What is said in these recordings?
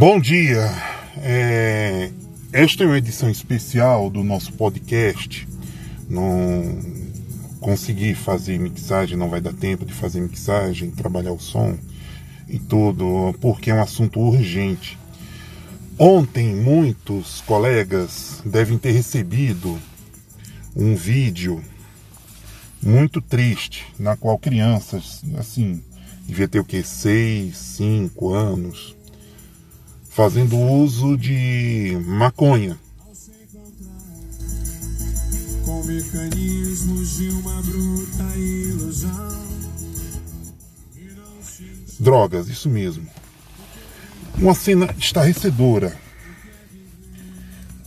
Bom dia. É, esta é uma edição especial do nosso podcast. Não consegui fazer mixagem, não vai dar tempo de fazer mixagem, trabalhar o som e tudo, porque é um assunto urgente. Ontem, muitos colegas devem ter recebido um vídeo muito triste, na qual crianças, assim, devia ter o que, seis, cinco anos, fazendo uso de maconha. Com mecanismos de uma bruta ilusão. Drogas, isso mesmo. Uma cena estarrecedora.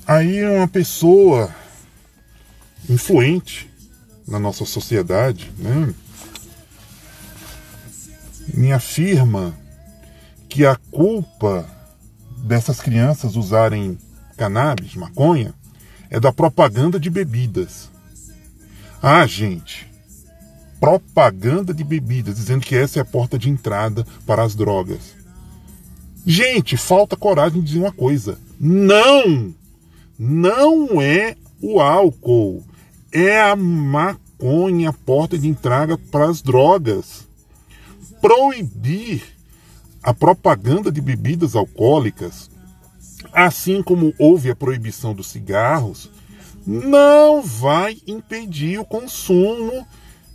Aí uma pessoa influente na nossa sociedade, né, me afirma que a culpa dessas crianças usarem cannabis, maconha, é da propaganda de bebidas. Ah, gente, propaganda de bebidas, dizendo que essa é a porta de entrada para as drogas. Gente, falta coragem de dizer uma coisa. Não! Não é o álcool. É a maconha a porta de entrada para as drogas. Proibir a propaganda de bebidas alcoólicas, assim como houve a proibição dos cigarros, não vai impedir o consumo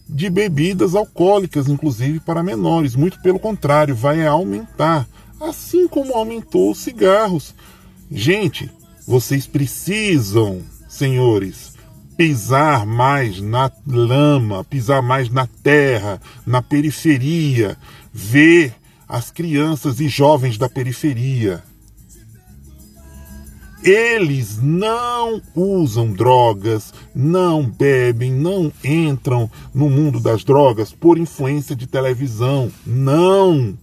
de bebidas alcoólicas, inclusive para menores. Muito pelo contrário, vai aumentar, assim como aumentou os cigarros. Gente, vocês precisam, senhores, pisar mais na lama, pisar mais na terra, na periferia, ver as crianças e jovens da periferia. Eles não usam drogas, não bebem, não entram no mundo das drogas por influência de televisão. Não!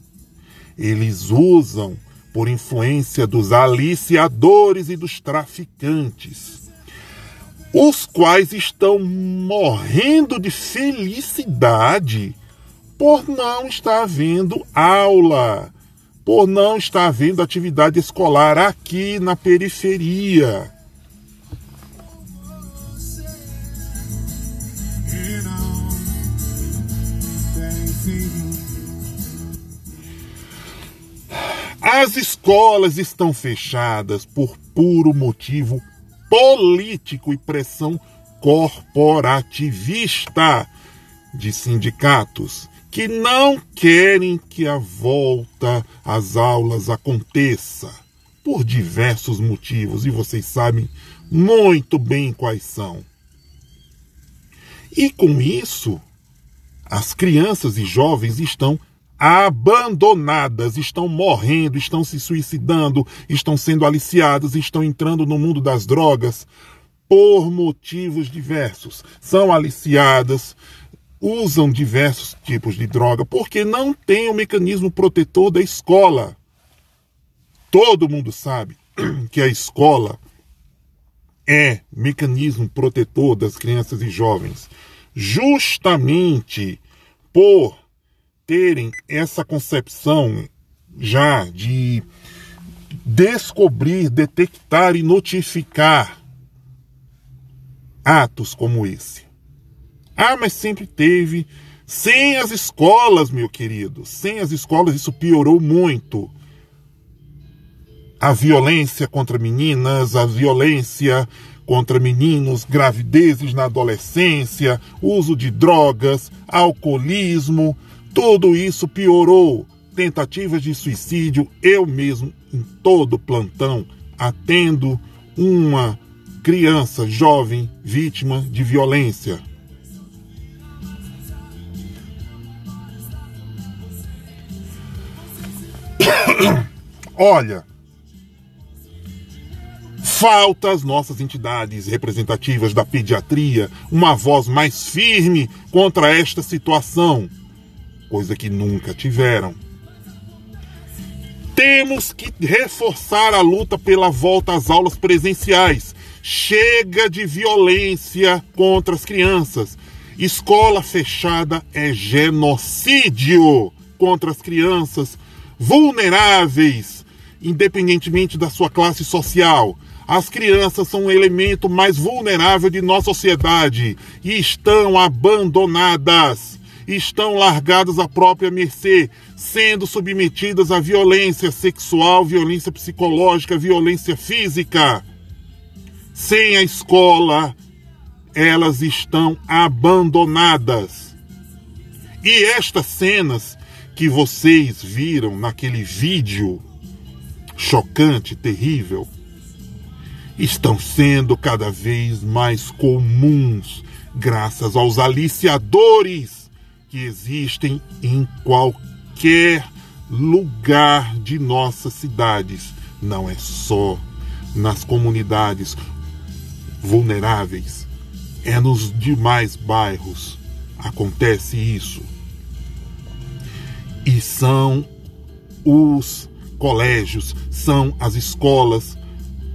Eles usam por influência dos aliciadores e dos traficantes, os quais estão morrendo de felicidade por não estar havendo aula, por não estar havendo atividade escolar aqui na periferia. As escolas estão fechadas por puro motivo político e pressão corporativista de sindicatos que não querem que a volta às aulas aconteça por diversos motivos e vocês sabem muito bem quais são. E com isso, as crianças e jovens estão abandonadas, estão morrendo, estão se suicidando, estão sendo aliciadas, estão entrando no mundo das drogas por motivos diversos. São aliciadas, usam diversos tipos de droga porque não tem o mecanismo protetor da escola. Todo mundo sabe que a escola é mecanismo protetor das crianças e jovens, justamente por terem essa concepção já de descobrir, detectar e notificar atos como esse. Ah, mas sempre teve. Sem as escolas, meu querido, sem as escolas isso piorou muito. A violência contra meninas, a violência contra meninos, gravidezes na adolescência, uso de drogas, alcoolismo, tudo isso piorou. Tentativas de suicídio, eu mesmo em todo plantão atendo uma criança jovem vítima de violência. Olha, falta às nossas entidades representativas da pediatria uma voz mais firme contra esta situação, coisa que nunca tiveram. Temos que reforçar a luta pela volta às aulas presenciais. Chega de violência contra as crianças. Escola fechada é genocídio contra as crianças vulneráveis, independentemente da sua classe social. As crianças são o elemento mais vulnerável de nossa sociedade e estão abandonadas, estão largadas à própria mercê, sendo submetidas à violência sexual, violência psicológica, violência física. Sem a escola, elas estão abandonadas. E estas cenas que vocês viram naquele vídeo chocante, terrível, estão sendo cada vez mais comuns graças aos aliciadores que existem em qualquer lugar de nossas cidades. Não é só nas comunidades vulneráveis. É nos demais bairros acontece isso. E são os colégios, são as escolas,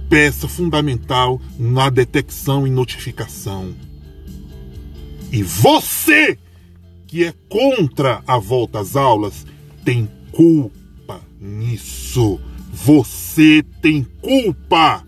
peça fundamental na detecção e notificação. E você, que é contra a volta às aulas, tem culpa nisso. Você tem culpa.